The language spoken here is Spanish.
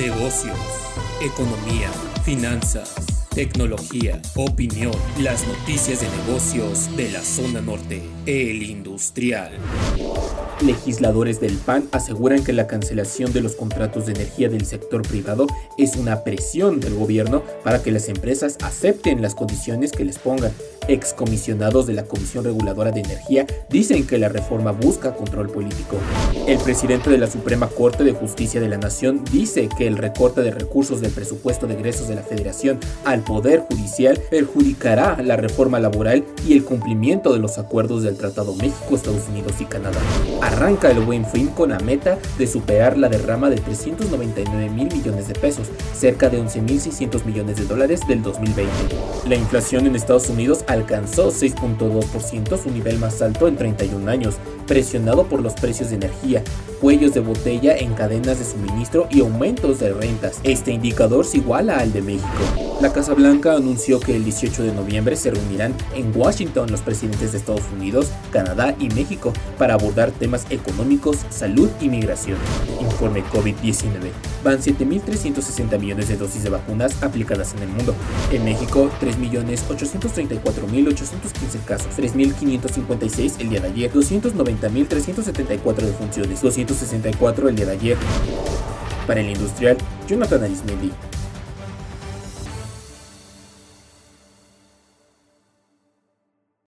negocios, economía, finanzas, tecnología, opinión, las noticias de negocios de la zona norte, el industrial. Legisladores del PAN aseguran que la cancelación de los contratos de energía del sector privado es una presión del gobierno para que las empresas acepten las condiciones que les pongan. Excomisionados de la Comisión Reguladora de Energía dicen que la reforma busca control político. El presidente de la Suprema Corte de Justicia de la Nación dice que el recorte de recursos del presupuesto de egresos de la Federación al Poder Judicial perjudicará la reforma laboral y el cumplimiento de los acuerdos del Tratado México, Estados Unidos y Canadá arranca el buen fin con la meta de superar la derrama de 399 mil millones de pesos, cerca de 11.600 millones de dólares del 2020. La inflación en Estados Unidos alcanzó 6.2%, su nivel más alto en 31 años, presionado por los precios de energía, cuellos de botella en cadenas de suministro y aumentos de rentas. Este indicador se iguala al de México. La Casa Blanca anunció que el 18 de noviembre se reunirán en Washington los presidentes de Estados Unidos, Canadá y México para abordar temas económicos, salud y migración. Informe COVID-19. Van 7.360 millones de dosis de vacunas aplicadas en el mundo. En México, 3.834.815 casos, 3.556 el día de ayer, 290.374 defunciones, 264 el día de ayer. Para el industrial, Jonathan Arismendi.